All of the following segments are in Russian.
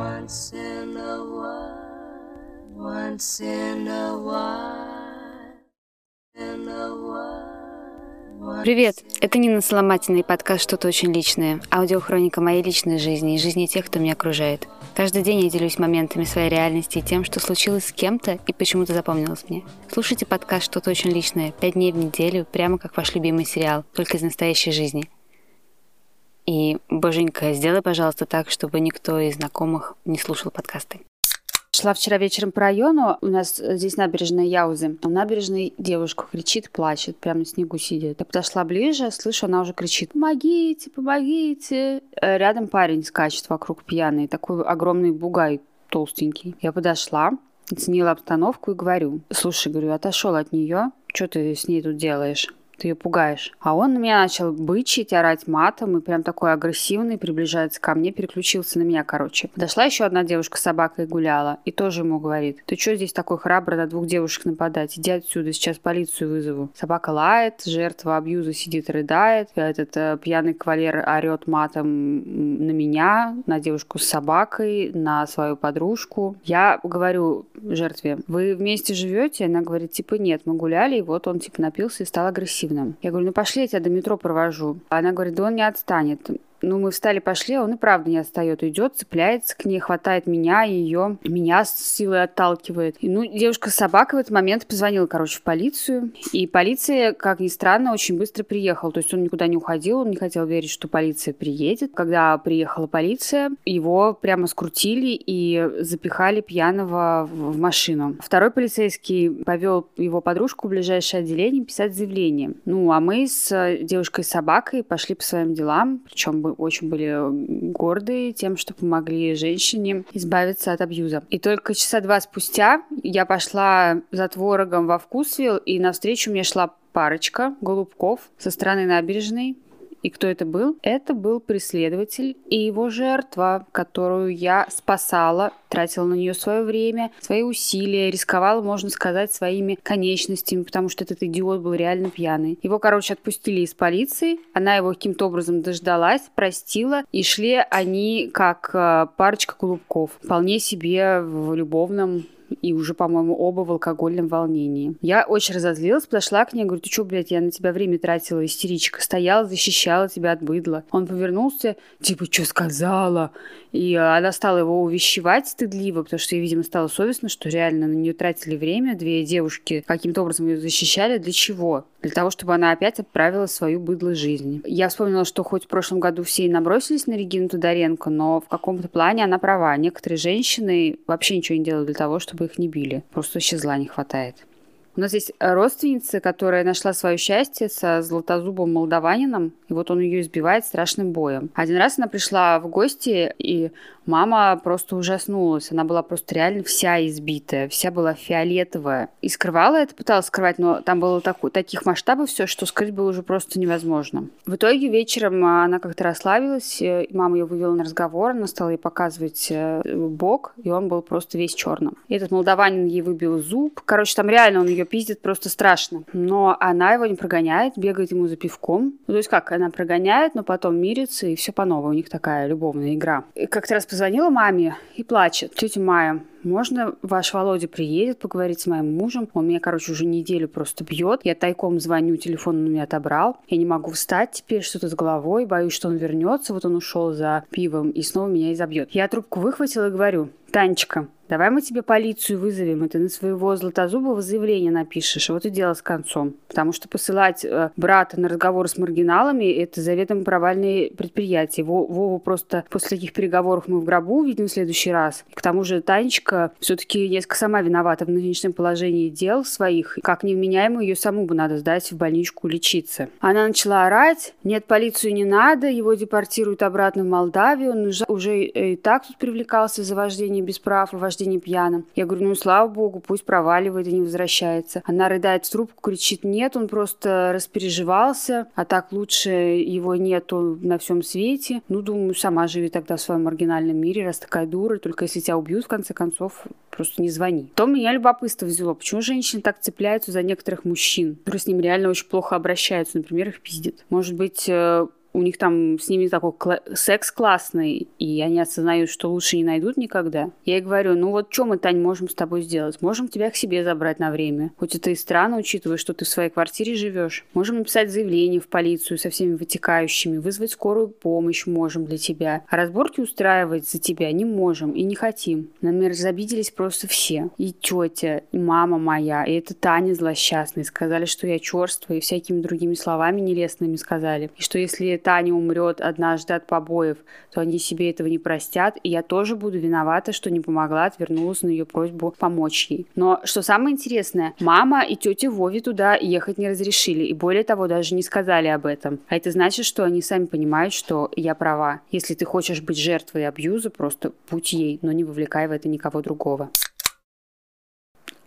Once in a while, once in a while, in a while. Привет! Это Нина Соломатина и подкаст «Что-то очень личное» – аудиохроника моей личной жизни и жизни тех, кто меня окружает. Каждый день я делюсь моментами своей реальности и тем, что случилось с кем-то и почему-то запомнилось мне. Слушайте подкаст «Что-то очень личное» пять дней в неделю, прямо как ваш любимый сериал, только из настоящей жизни – и, боженька, сделай, пожалуйста, так, чтобы никто из знакомых не слушал подкасты. Шла вчера вечером по району, у нас здесь набережная Яузы. На набережной девушка кричит, плачет, прямо на снегу сидит. Я подошла ближе, слышу, она уже кричит, помогите, помогите. Э, рядом парень скачет вокруг пьяный, такой огромный бугай толстенький. Я подошла, оценила обстановку и говорю, слушай, говорю, отошел от нее, что ты с ней тут делаешь? Ты ее пугаешь. А он на меня начал бычить, орать матом, и прям такой агрессивный, приближается ко мне, переключился на меня, короче. Подошла еще одна девушка с собакой гуляла, и тоже ему говорит, ты что здесь такой храбрый на двух девушек нападать? Иди отсюда, сейчас полицию вызову. Собака лает, жертва абьюза сидит, рыдает, этот э, пьяный кавалер орет матом на меня, на девушку с собакой, на свою подружку. Я говорю жертве, вы вместе живете? Она говорит, типа, нет, мы гуляли, и вот он, типа, напился и стал агрессивным агрессивным. Я говорю, ну пошли, я тебя до метро провожу. Она говорит, да он не отстанет. Ну, мы встали, пошли, а он и правда не отстает. Идет, цепляется к ней, хватает меня, ее, меня с силой отталкивает. И, ну, девушка с собакой в этот момент позвонила, короче, в полицию. И полиция, как ни странно, очень быстро приехала. То есть он никуда не уходил, он не хотел верить, что полиция приедет. Когда приехала полиция, его прямо скрутили и запихали пьяного в машину. Второй полицейский повел его подружку в ближайшее отделение писать заявление. Ну, а мы с девушкой с собакой пошли по своим делам, причем очень были горды тем, что помогли женщине избавиться от абьюза. И только часа два спустя я пошла за творогом во Вкусвилл, и навстречу мне шла парочка голубков со стороны набережной. И кто это был? Это был преследователь и его жертва, которую я спасала, тратила на нее свое время, свои усилия, рисковала, можно сказать, своими конечностями, потому что этот идиот был реально пьяный. Его, короче, отпустили из полиции, она его каким-то образом дождалась, простила, и шли они как э, парочка голубков, вполне себе в любовном и уже, по-моему, оба в алкогольном волнении. Я очень разозлилась, подошла к ней, говорю, ты что, блядь, я на тебя время тратила, истеричка, стояла, защищала тебя от быдла. Он повернулся, типа, что сказала? И она стала его увещевать стыдливо, потому что ей, видимо, стало совестно, что реально на нее тратили время, две девушки каким-то образом ее защищали. Для чего? Для того, чтобы она опять отправила свою быдло жизни. Я вспомнила, что хоть в прошлом году все и набросились на Регину Тодоренко, но в каком-то плане она права. Некоторые женщины вообще ничего не делают для того, чтобы их не били. Просто щезла не хватает. У нас есть родственница, которая нашла свое счастье со златозубым молдаванином, и вот он ее избивает страшным боем. Один раз она пришла в гости, и мама просто ужаснулась. Она была просто реально вся избитая, вся была фиолетовая. И скрывала это, пыталась скрывать, но там было такой, таких масштабов все, что скрыть было уже просто невозможно. В итоге вечером она как-то расслабилась, и мама ее вывела на разговор, она стала ей показывать э, бок, и он был просто весь черным. И этот молдаванин ей выбил зуб. Короче, там реально он ее пиздит просто страшно. Но она его не прогоняет, бегает ему за пивком. Ну, то есть как, она прогоняет, но потом мирится, и все по новой. У них такая любовная игра. И как-то раз позвонила маме и плачет. Тетя Майя, можно ваш Володя приедет поговорить с моим мужем? Он меня, короче, уже неделю просто бьет. Я тайком звоню, телефон он у меня отобрал. Я не могу встать теперь, что-то с головой. Боюсь, что он вернется. Вот он ушел за пивом и снова меня изобьет. Я трубку выхватила и говорю, Танечка, Давай мы тебе полицию вызовем, и ты на своего Златозубова заявление напишешь. Вот и дело с концом. Потому что посылать э, брата на разговор с маргиналами – это заведомо провальные предприятия. Вову просто после таких переговоров мы в гробу увидим в следующий раз. К тому же Танечка все-таки несколько сама виновата в нынешнем положении дел своих. Как невменяемую ее саму бы надо сдать в больничку лечиться. Она начала орать. Нет, полицию не надо, его депортируют обратно в Молдавию. Он уже, уже и так тут привлекался за вождение без прав и вождение пьяным. Я говорю, ну, слава богу, пусть проваливает и не возвращается. Она рыдает в трубку, кричит, нет, он просто распереживался, а так лучше его нету на всем свете. Ну, думаю, сама живи тогда в своем маргинальном мире, раз такая дура, только если тебя убьют, в конце концов, просто не звони. То меня любопытство взяло, почему женщины так цепляются за некоторых мужчин, которые с ним реально очень плохо обращаются, например, их пиздят. Может быть, э, у них там с ними такой секс классный, и они осознают, что лучше не найдут никогда. Я ей говорю, ну вот что мы, Тань, можем с тобой сделать? Можем тебя к себе забрать на время. Хоть это и странно, учитывая, что ты в своей квартире живешь. Можем написать заявление в полицию со всеми вытекающими, вызвать скорую помощь можем для тебя. А разборки устраивать за тебя не можем и не хотим. На меня разобиделись просто все. И тетя, и мама моя, и это Таня злосчастная. Сказали, что я черствая, и всякими другими словами нелестными сказали. И что если Таня умрет однажды от побоев, то они себе этого не простят, и я тоже буду виновата, что не помогла, отвернулась на ее просьбу помочь ей. Но что самое интересное, мама и тетя Вове туда ехать не разрешили, и более того, даже не сказали об этом. А это значит, что они сами понимают, что я права. Если ты хочешь быть жертвой абьюза, просто будь ей, но не вовлекай в это никого другого.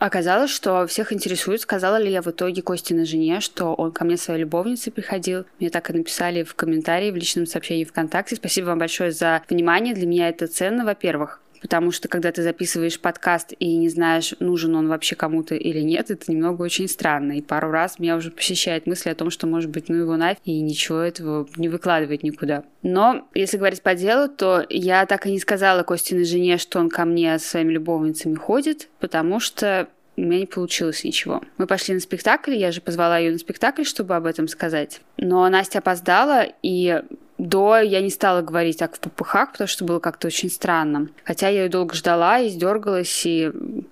Оказалось, что всех интересует, сказала ли я в итоге Костиной жене, что он ко мне своей любовницей приходил. Мне так и написали в комментарии, в личном сообщении ВКонтакте. Спасибо вам большое за внимание. Для меня это ценно, во-первых потому что когда ты записываешь подкаст и не знаешь, нужен он вообще кому-то или нет, это немного очень странно. И пару раз меня уже посещает мысль о том, что, может быть, ну его нафиг, и ничего этого не выкладывать никуда. Но, если говорить по делу, то я так и не сказала Костиной жене, что он ко мне со своими любовницами ходит, потому что у меня не получилось ничего. Мы пошли на спектакль, я же позвала ее на спектакль, чтобы об этом сказать. Но Настя опоздала, и до я не стала говорить так в попыхах, потому что было как-то очень странно. Хотя я ее долго ждала и сдергалась, и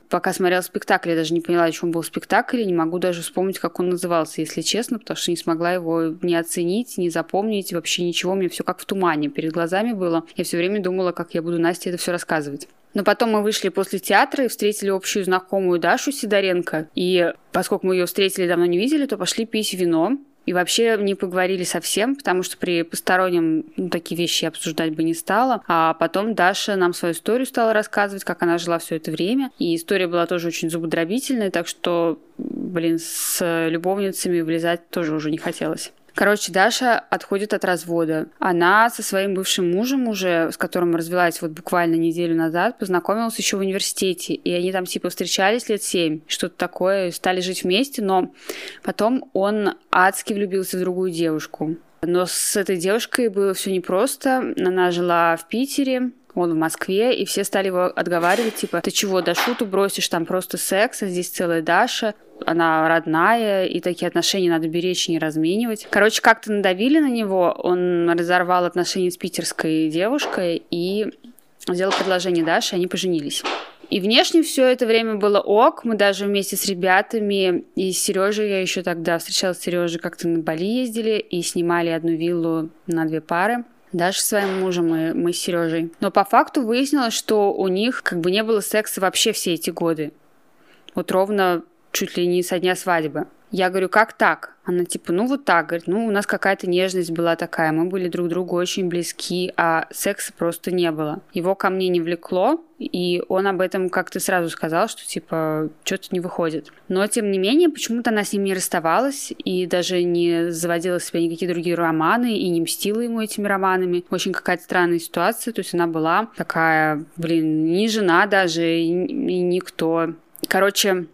пока смотрела спектакль, я даже не поняла, о чем был спектакль, и не могу даже вспомнить, как он назывался, если честно, потому что не смогла его не оценить, не запомнить, вообще ничего, мне все как в тумане перед глазами было. Я все время думала, как я буду Насте это все рассказывать. Но потом мы вышли после театра и встретили общую знакомую Дашу Сидоренко. И поскольку мы ее встретили давно не видели, то пошли пить вино. И вообще не поговорили совсем, потому что при постороннем ну, такие вещи обсуждать бы не стала. А потом Даша нам свою историю стала рассказывать, как она жила все это время. И история была тоже очень зубодробительная, так что, блин, с любовницами влезать тоже уже не хотелось. Короче, Даша отходит от развода. Она со своим бывшим мужем уже, с которым развелась вот буквально неделю назад, познакомилась еще в университете. И они там типа встречались лет семь, что-то такое, стали жить вместе, но потом он адски влюбился в другую девушку. Но с этой девушкой было все непросто. Она жила в Питере, он в Москве, и все стали его отговаривать, типа, ты чего, Дашуту бросишь, там просто секс, а здесь целая Даша, она родная, и такие отношения надо беречь и не разменивать. Короче, как-то надавили на него, он разорвал отношения с питерской девушкой и сделал предложение Даше, они поженились. И внешне все это время было ок. Мы даже вместе с ребятами и с Сережей, я еще тогда встречалась с Сережей, как-то на Бали ездили и снимали одну виллу на две пары. Даже своим мужем и мы с Сережей. Но по факту выяснилось, что у них как бы не было секса вообще все эти годы. Вот ровно чуть ли не со дня свадьбы. Я говорю, как так? Она типа, ну вот так, говорит, ну у нас какая-то нежность была такая, мы были друг другу очень близки, а секса просто не было. Его ко мне не влекло, и он об этом как-то сразу сказал, что типа что-то не выходит. Но тем не менее, почему-то она с ним не расставалась и даже не заводила в себя никакие другие романы и не мстила ему этими романами. Очень какая-то странная ситуация, то есть она была такая, блин, не жена даже и никто. Короче,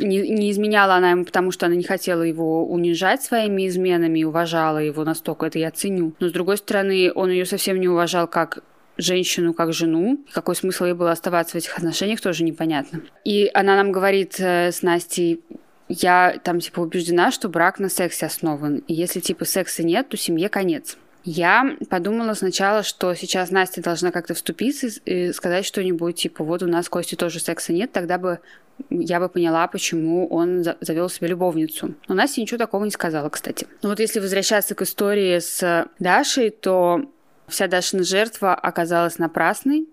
не, не изменяла она ему, потому что она не хотела его унижать своими изменами уважала его настолько, это я ценю. Но с другой стороны, он ее совсем не уважал как женщину как жену. Какой смысл ей было оставаться в этих отношениях, тоже непонятно. И она нам говорит э, с Настей, я там типа убеждена, что брак на сексе основан. И если типа секса нет, то семье конец. Я подумала сначала, что сейчас Настя должна как-то вступиться и сказать что-нибудь, типа, вот у нас Кости тоже секса нет, тогда бы я бы поняла, почему он завел себе любовницу. Но Настя ничего такого не сказала, кстати. Но вот если возвращаться к истории с Дашей, то вся Дашина жертва оказалась напрасной.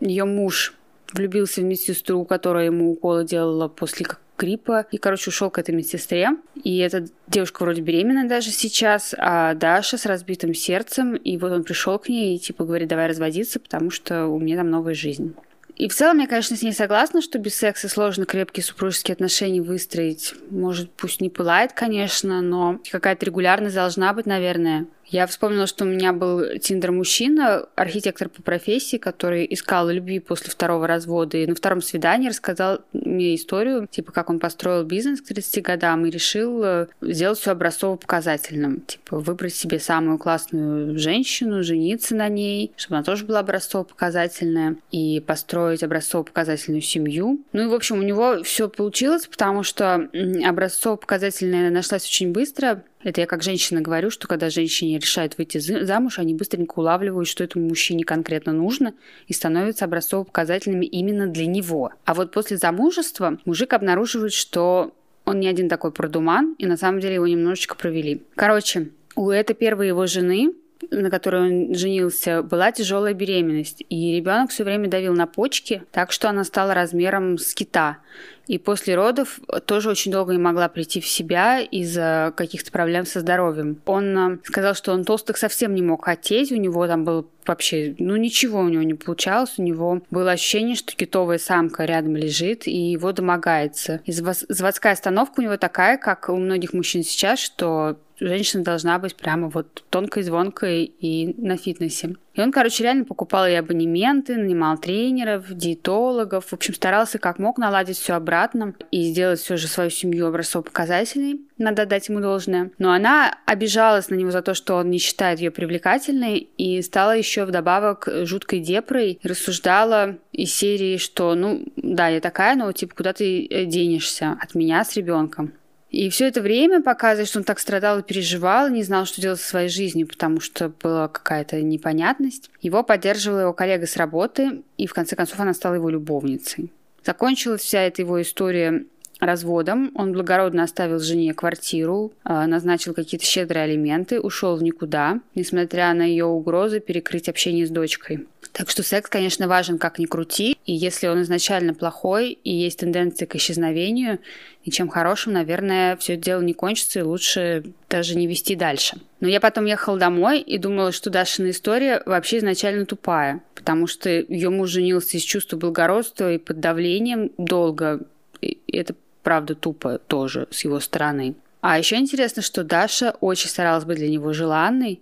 Ее муж влюбился в медсестру, которая ему уколы делала после гриппа. И, короче, ушел к этой медсестре. И эта девушка вроде беременна даже сейчас, а Даша с разбитым сердцем. И вот он пришел к ней и типа говорит, давай разводиться, потому что у меня там новая жизнь. И в целом я, конечно, с ней согласна, что без секса сложно крепкие супружеские отношения выстроить. Может, пусть не пылает, конечно, но какая-то регулярность должна быть, наверное. Я вспомнила, что у меня был тиндер-мужчина, архитектор по профессии, который искал любви после второго развода. И на втором свидании рассказал мне историю, типа, как он построил бизнес к 30 годам и решил э, сделать все образцово-показательным. Типа, выбрать себе самую классную женщину, жениться на ней, чтобы она тоже была образцово-показательная, и построить образцово-показательную семью. Ну и, в общем, у него все получилось, потому что образцово-показательная нашлась очень быстро, это я как женщина говорю, что когда женщине решают выйти замуж, они быстренько улавливают, что этому мужчине конкретно нужно, и становятся образцово-показательными именно для него. А вот после замужества мужик обнаруживает, что он не один такой продуман, и на самом деле его немножечко провели. Короче, у этой первой его жены на которой он женился, была тяжелая беременность, и ребенок все время давил на почки, так что она стала размером с кита. И после родов тоже очень долго не могла прийти в себя из-за каких-то проблем со здоровьем. Он э, сказал, что он толстых совсем не мог хотеть, у него там был вообще, ну ничего у него не получалось, у него было ощущение, что китовая самка рядом лежит и его домогается. И заводская остановка у него такая, как у многих мужчин сейчас, что женщина должна быть прямо вот тонкой, звонкой и на фитнесе. И он, короче, реально покупал и абонементы, нанимал тренеров, диетологов. В общем, старался как мог наладить все обратно и сделать все же свою семью образцово-показательной. Надо дать ему должное. Но она обижалась на него за то, что он не считает ее привлекательной, и стала еще вдобавок жуткой депрой. Рассуждала из серии, что, ну, да, я такая, но типа куда ты э, денешься от меня с ребенком. И все это время показывает, что он так страдал и переживал, не знал, что делать со своей жизнью, потому что была какая-то непонятность. Его поддерживала его коллега с работы, и в конце концов она стала его любовницей. Закончилась вся эта его история разводом. Он благородно оставил жене квартиру, а, назначил какие-то щедрые алименты, ушел в никуда, несмотря на ее угрозы перекрыть общение с дочкой. Так что секс, конечно, важен как ни крути, и если он изначально плохой и есть тенденция к исчезновению, ничем хорошим, наверное, все это дело не кончится, и лучше даже не вести дальше. Но я потом ехала домой и думала, что Дашина история вообще изначально тупая, потому что ее муж женился из чувства благородства и под давлением долго. И это правда тупо тоже с его стороны. А еще интересно, что Даша очень старалась быть для него желанной,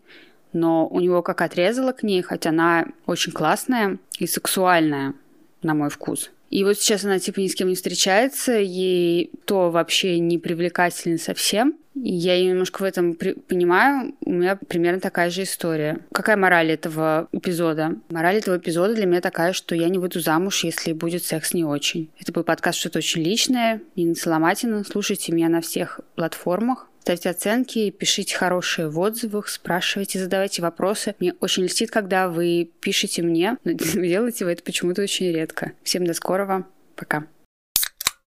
но у него как отрезала к ней, хотя она очень классная и сексуальная, на мой вкус. И вот сейчас она типа ни с кем не встречается, ей то вообще не привлекательно совсем. Я ее немножко в этом при- понимаю. У меня примерно такая же история. Какая мораль этого эпизода? Мораль этого эпизода для меня такая, что я не выйду замуж, если будет секс не очень. Это был подкаст «Что-то очень личное». Нина Соломатина. Слушайте меня на всех платформах. Ставьте оценки, пишите хорошие в отзывах, спрашивайте, задавайте вопросы. Мне очень льстит, когда вы пишете мне, но делаете вы это почему-то очень редко. Всем до скорого. Пока.